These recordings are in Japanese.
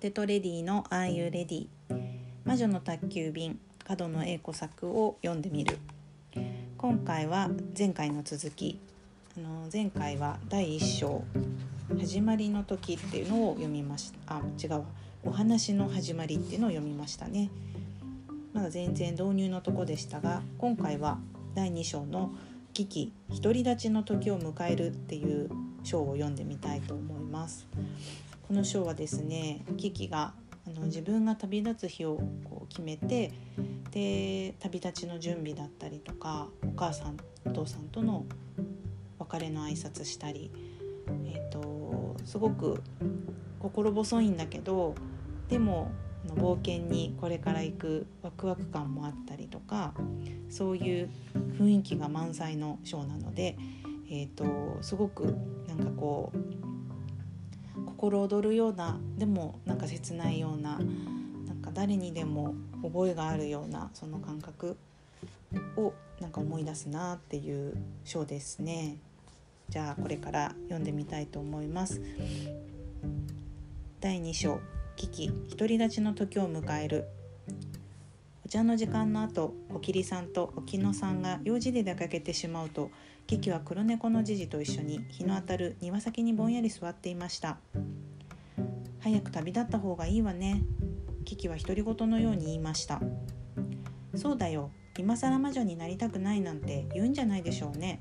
テトレディの Are You Ready 魔女の宅急便角野栄子作を読んでみる。今回は前回の続き。あの前回は第1章。始まりの時っていうのを読みました。あ違うわ。お話の始まりっていうのを読みましたね。まだ全然導入のとこでしたが今回は第2章の危機独り立ちの時を迎えるっていう章を読んでみたいと思いますこの章はですねキキがあの自分が旅立つ日をこう決めてで旅立ちの準備だったりとかお母さんお父さんとの別れの挨拶したり、えーと、すごく心細いんだけどでも冒険にこれから行くワクワク感もあったりとかそういう雰囲気が満載のショーなので、えーとすごくなんかこう心躍るようなでもなんか切ないようななんか誰にでも覚えがあるようなその感覚をなんか思い出すなっていう章ですね。じゃあこれから読んでみたいと思います。第2章危機独り立ちの時を迎える茶の時間の後おきりさんとおきのさんが用事で出かけてしまうとキキは黒猫のジジと一緒に日の当たる庭先にぼんやり座っていました。早く旅立った方がいいわねキキは独り言のように言いました。そうだよ今更魔女になりたくないなんて言うんじゃないでしょうね。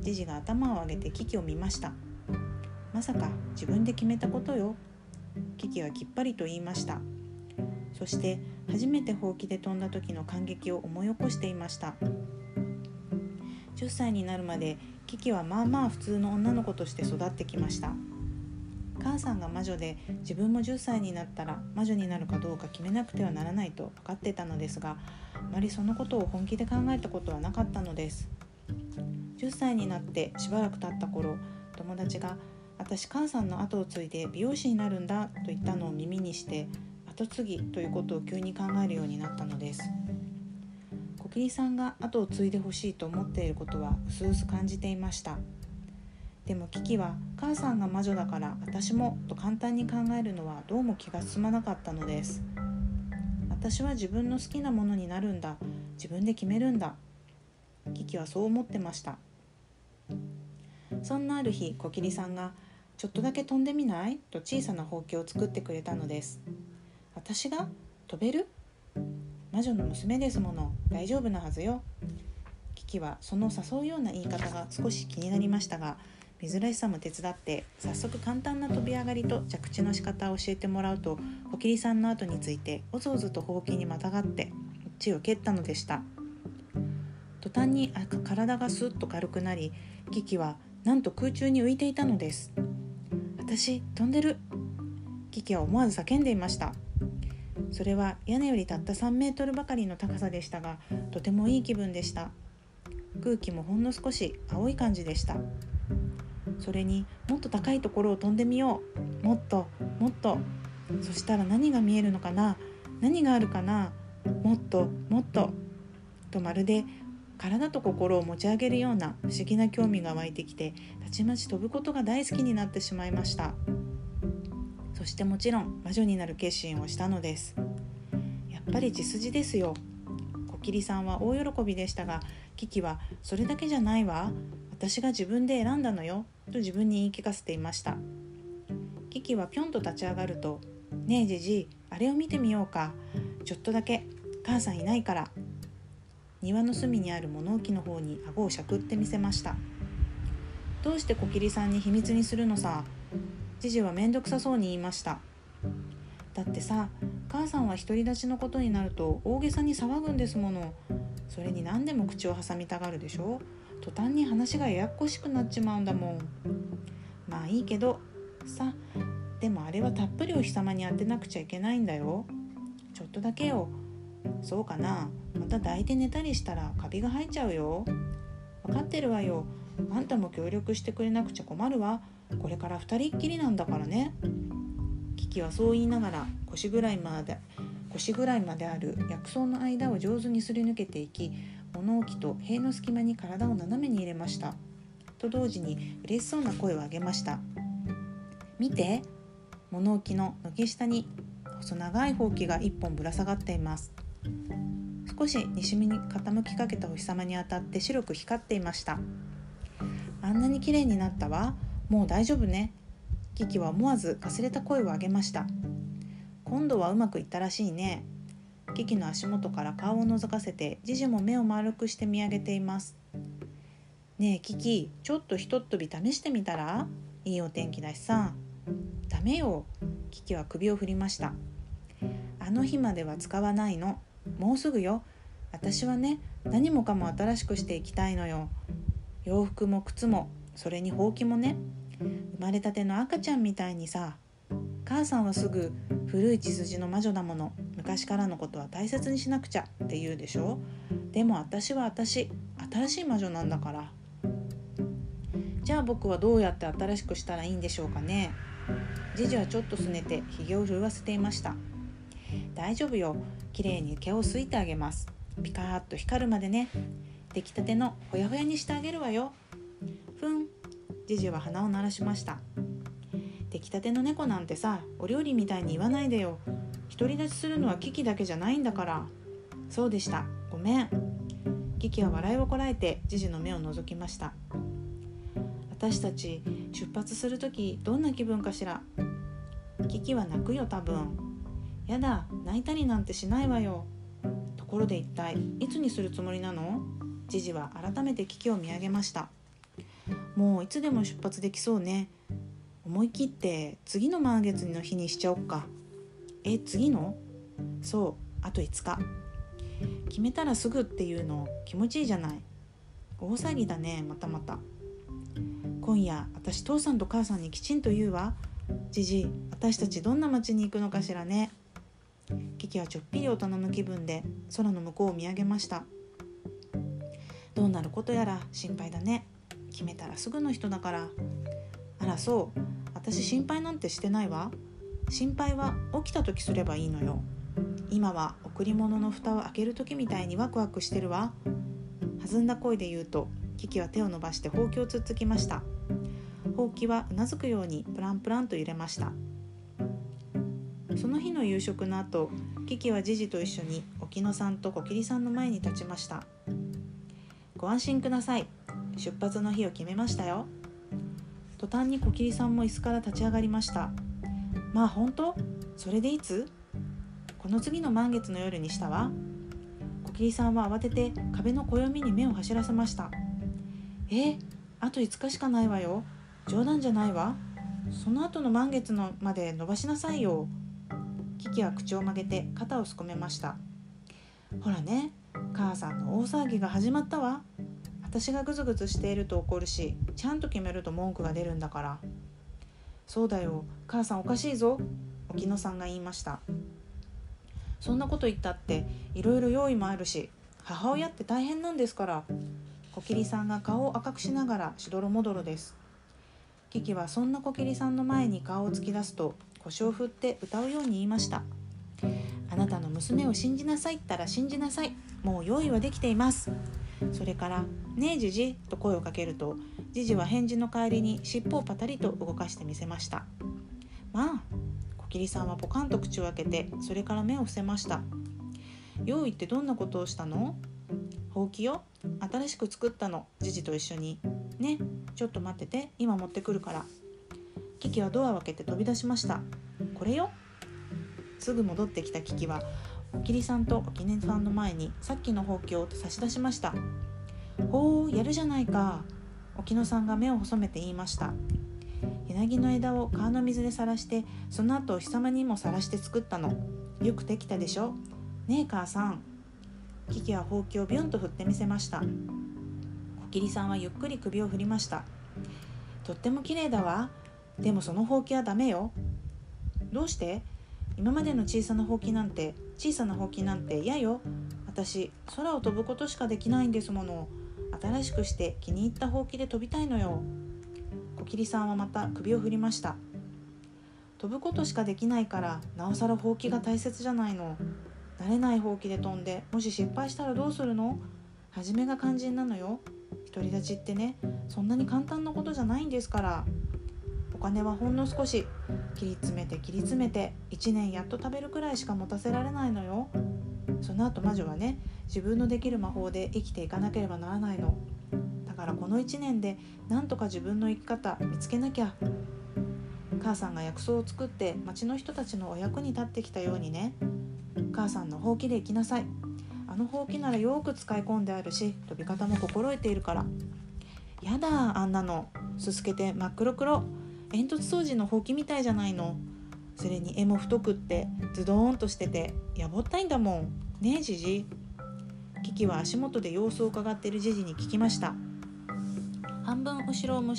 ジジが頭を上げてキキを見ました。まさか自分で決めたことよ。キキはきっぱりと言いました。そして初めてほうきで飛んだ時の感激を思い起こしていました。10歳になるまでキキはまあまあ普通の女の子として育ってきました。母さんが魔女で自分も10歳になったら魔女になるかどうか決めなくてはならないと分かってたのですがあまりそのことを本気で考えたことはなかったのです。10歳になってしばらく経った頃友達が「私母さんの後を継いで美容師になるんだ」と言ったのを耳にして後継ぎということを急に考えるようになったのです。キリさんが後を継いでほしいと思っていることは薄々感じていました。でもキキは母さんが魔女だから私もと簡単に考えるのはどうも気が進まなかったのです。私は自分の好きなものになるんだ。自分で決めるんだ。キキはそう思ってました。そんなある日コキリさんが「ちょっとだけ飛んでみない?」と小さなほうきを作ってくれたのです。私が飛べる？魔女の娘ですもの。大丈夫なはずよ。キキはその誘うような言い方が少し気になりましたが珍しさも手伝って早速簡単な飛び上がりと着地の仕方を教えてもらうとおきりさんの後についておぞおぞとほうきにまたがって地を蹴ったのでした。途端に体がスッと軽くなりキキはなんと空中に浮いていたのです。私飛んでる。キキは思わず叫んでいました。それは屋根よりたった3メートルばかりの高さでしたがとてもいい気分でした。空気もほんの少し青い感じでした。それにもっと高いところを飛んでみよう。もっともっと。そしたら何が見えるのかな？何があるかな？もっともっと。とまるで体と心を持ち上げるような不思議な興味が湧いてきてたちまち飛ぶことが大好きになってしまいました。そしてもちろん魔女になる決心をしたのです。やっぱり血筋ですよ。コキリさんは大喜びでしたがキキはそれだけじゃないわ。私が自分で選んだのよと自分に言い聞かせていました。キキはぴょんと立ち上がると「ねえじじあれを見てみようか。ちょっとだけ母さんいないから」庭の隅にある物置の方に顎をしゃくってみせましたどうしてコキリさんに秘密にするのさ？ジジは面倒くさそうに言いました。だってさ母さんは独り立ちのことになると大げさに騒ぐんですもの。それに何でも口を挟みたがるでしょ？途端に話がややこしくなっちまうんだもん。まあいいけどさでもあれはたっぷりお日様に当てなくちゃいけないんだよ。ちょっとだけよ。そうかな？また抱いて寝たりしたらカビが生えちゃうよ。分かってるわよ。あんたも協力してくれなくちゃ困るわ。これから2人っきりなんだからね。キキはそう言いながら腰ぐらいまで腰ぐらいまである薬草の間を上手にすり抜けていき物置と塀の隙間に体を斜めに入れました。と同時に嬉しそうな声を上げました。見て物置の軒下に細長いほうきが一本ぶら下がっています。少し西に傾きかけたお日様に当たって白く光っていました。あんなに綺麗になったわ。もう大丈夫ね。キキは思わずかすれた声を上げました。今度はうまくいったらしいね。キキの足元から顔を覗かせてジジも目を丸くして見上げています。ねえキキちょっとひとっ飛び試してみたら？いいお天気だしさ。ダメよ。キキは首を振りました。あの日までは使わないの。もうすぐよ。私はね何もかも新しくしていきたいのよ。洋服も靴もそれにほうきもね。生まれたての赤ちゃんみたいにさ母さんはすぐ古い血筋の魔女だもの。昔からのことは大切にしなくちゃ。って言うでしょ。でも私は私新しい魔女なんだから。じゃあ僕はどうやって新しくしたらいいんでしょうかね。ジジはちょっとすねてひげを震わせていました。大丈夫よ。きれいに毛をすいてあげます。ピカーッと光るまでね。出来たてのほやほやにしてあげるわよ。ふん。ジジは鼻を鳴らしました。出来たての猫なんてさお料理みたいに言わないでよ。独り立ちするのはキキだけじゃないんだから。そうでした。ごめん。キキは笑いをこらえてジジの目を覗きました。私たち出発する時どんな気分かしら。キキは泣くよ多分。やだ泣いたりなんてしないわよ。ところで一体いつにするつもりなの？ジジは改めて危機を見上げました。もういつでも出発できそうね。思い切って次の満月の日にしちゃおっか。え次の？そうあと5日。決めたらすぐっていうの気持ちいいじゃない。大騒ぎだねまたまた。今夜私父さんと母さんにきちんと言うわ。じじ私たちどんな街に行くのかしらね。キキはちょっぴり大人の気分で空の向こうを見上げました。どうなることやら心配だね。決めたらすぐの人だから。あらそう。私心配なんてしてないわ。心配は起きた時すればいいのよ。今は贈り物の蓋を開ける時みたいにワクワクしてるわ。弾んだ声で言うとキキは手を伸ばしてほうきをつっつきました。ほうきはうなずくようにプランプランと揺れました。その日の夕食の後キキはジジと一緒に沖野さんとコキリさんの前に立ちました。ご安心ください。出発の日を決めましたよ。途端にコキリさんも椅子から立ち上がりました。まあ本当？それでいつ？この次の満月の夜にしたわ。コキリさんは慌てて壁の暦に目を走らせました。えあと5日しかないわよ。冗談じゃないわ。その後の満月のまで伸ばしなさいよ。キキは口を曲げて肩をすこめました。ほらね母さんの大騒ぎが始まったわ。私がグズグズしていると怒るしちゃんと決めると文句が出るんだから。そうだよ母さんおかしいぞ沖野さんが言いました。そんなこと言ったっていろいろ用意もあるし母親って大変なんですから。コキリさんが顔を赤くしながらしどろもどろです。キキはそんなコキリさんの前に顔を突き出すと腰を振って歌うように言いました。あなたの娘を信じなさいったら信じなさい。もう用意はできています。それから「ねえじじ」と声をかけるとじじは返事の代わりに尻尾をパタリと動かしてみせました。まあコキリさんはポカンと口を開けてそれから目を伏せました用意ってどんなことをしたのほうきよ。新しく作ったの。じじと一緒に。ね。ちょっと待ってて。今持ってくるからキキはドアを開けて飛び出しました。これよすぐ戻ってきたキキはおきりさんとおきねさんの前にさっきのほうきを差し出しました。おーやるじゃないか。沖野さんが目を細めて言いました。柳の枝を川の水でさらしてその後お日様にもさらして作ったの。よくできたでしょ。ねえ母さん。キキはほうきをビュンと振ってみせました。コキリさんはゆっくり首を振りました。とっても綺麗だわ。でもそのほうきはダメよ。どうして？今までの小さなほうきなんて小さなほうきなんて嫌よ。私空を飛ぶことしかできないんですもの。新しくして気に入ったほうきで飛びたいのよ。コキリさんはまた首を振りました。飛ぶことしかできないからなおさらほうきが大切じゃないの。慣れないほうきで飛んでもし失敗したらどうするの？初めが肝心なのよ。独り立ちってねそんなに簡単なことじゃないんですから。金はほんの少し切り詰めて切り詰めて1年やっと食べるくらいしか持たせられないのよ。その後魔女はね自分のできる魔法で生きていかなければならないの。だからこの1年でなんとか自分の生き方見つけなきゃ。母さんが薬草を作って町の人たちのお役に立ってきたようにね。母さんのほうきで行きなさい。あのほうきならよく使い込んであるし飛び方も心得ているから。やだあんなの。すすけて真っ黒黒。煙突掃除のほうきみたいじゃないの。それに絵も太くってズドーンとしててやぼったいんだもん。ねえじじキキは足元で様子を伺っているジジに聞きました。半分後ろを向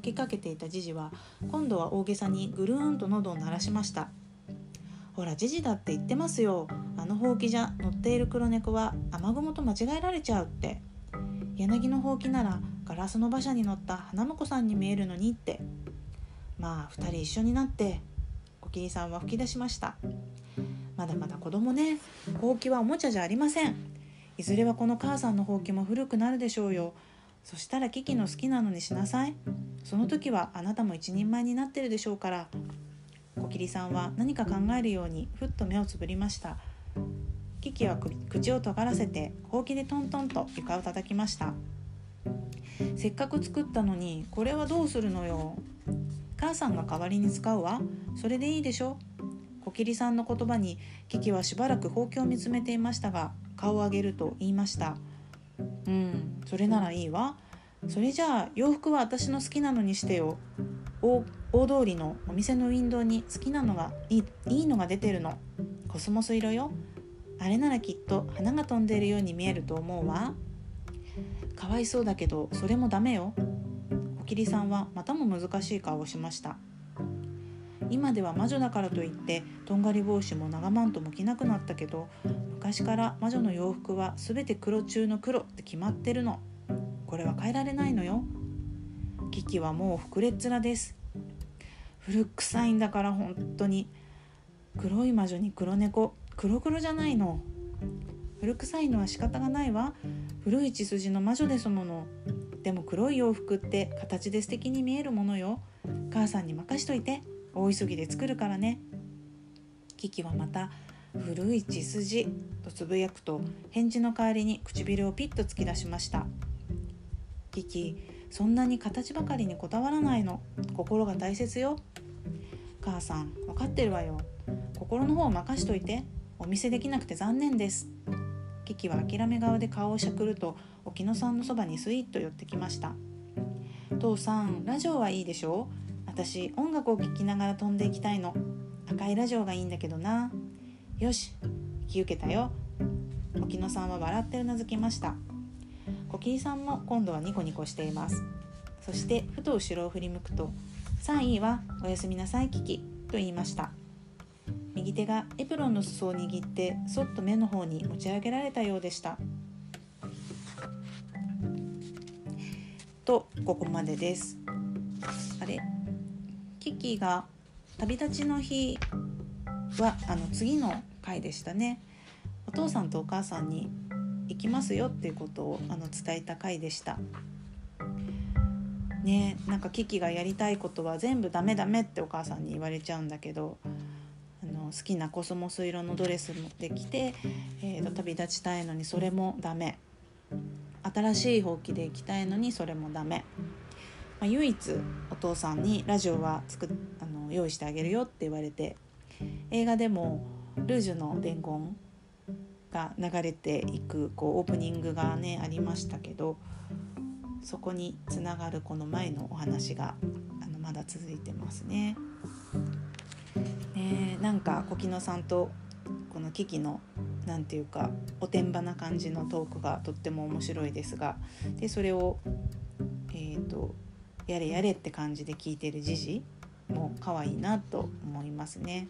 きかけていたジジは今度は大げさにぐるーんと喉を鳴らしました。ほらジジだって言ってますよ。あのほうきじゃ乗っている黒猫は雨雲と間違えられちゃうって。柳のほうきならガラスの馬車に乗った花婿さんに見えるのにって。まあ2人一緒になってコキリさんは吹き出しました。まだまだ子供ね。ほうきはおもちゃじゃありません。いずれはこの母さんのほうきも古くなるでしょうよ。そしたらキキの好きなのにしなさい。その時はあなたも一人前になってるでしょうから。コキリさんは何か考えるようにふっと目をつぶりました。キキは口を尖らせてほうきでトントンと床を叩きました。せっかく作ったのにこれはどうするのよ。母さんが代わりに使うわ。それでいいでしょ。コキリさんの言葉にキキはしばらくほうきを見つめていましたが顔を上げると言いました。うんそれならいいわ。それじゃあ洋服は私の好きなのにしてよ。大通りのお店のウィンドウに好きなのがいいいいのが出てるの。コスモス色よ。あれならきっと花が飛んでいるように見えると思うわ。かわいそうだけどそれもダメよ。おきりさんはまたも難しい顔をしました。今では魔女だからといってとんがり帽子も長マントも着なくなったけど昔から魔女の洋服は全て黒中の黒って決まってるの。これは変えられないのよ。キキはもう膨れっ面です。古臭いんだから本当に。黒い魔女に黒猫。黒黒じゃないの。古臭いのは仕方がないわ。古い血筋の魔女ですもの。でも黒い洋服って形で素敵に見えるものよ。母さんに任しといて。大急ぎで作るからね。キキはまた古い血筋。とつぶやくと返事の代わりに唇をピッと突き出しました。キキそんなに形ばかりにこだわらないの。心が大切よ。母さん分かってるわよ。心の方を任しといて。お見せできなくて残念です。キキは諦め顔で顔をしゃくると沖野さんのそばにスイッと寄ってきました。父さんラジオはいいでしょ？私音楽を聴きながら飛んでいきたいの。赤いラジオがいいんだけどな。よし引き受けたよ。沖野さんは笑ってうなずきました。コキリさんも今度はニコニコしています。そしてふと後ろを振り向くと「さあいいわおやすみなさいキキ」と言いました。右手がエプロンの裾を握ってそっと目の方に持ち上げられたようでした。とここまでです。あれ？キキが旅立ちの日はあの次の回でしたね。お父さんとお母さんに行きますよっていうことをあの伝えた回でした。ねなんかキキがやりたいことは全部ダメダメってお母さんに言われちゃうんだけどあの好きなコスモス色のドレス持ってきて、えーと、旅立ちたいのにそれもダメ。新しいほうきで行きたいのにそれもダメ、まあ、唯一お父さんにラジオは作あの用意してあげるよって言われて映画でも「ルージュの伝言」が流れていくこうオープニングがねありましたけどそこにつながるこの前のお話があのまだ続いてますね。ねなんか小木野さんとこのキキの何て言うかおてんばな感じのトークがとっても面白いですがでそれをえ、ー、とやれやれって感じで聞いてるジジも可愛いなと思いますね。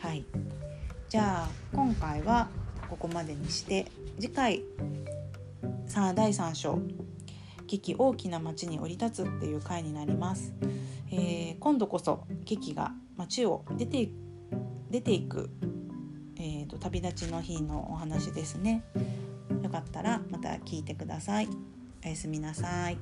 はいじゃあ今回はここまでにして次回さあ第3章「キキ大きな町に降り立つ」っていう回になります。えー、今度こそキキが町を出て出ていく、と、旅立ちの日のお話ですね。よかったらまた聞いてください。おやすみなさい。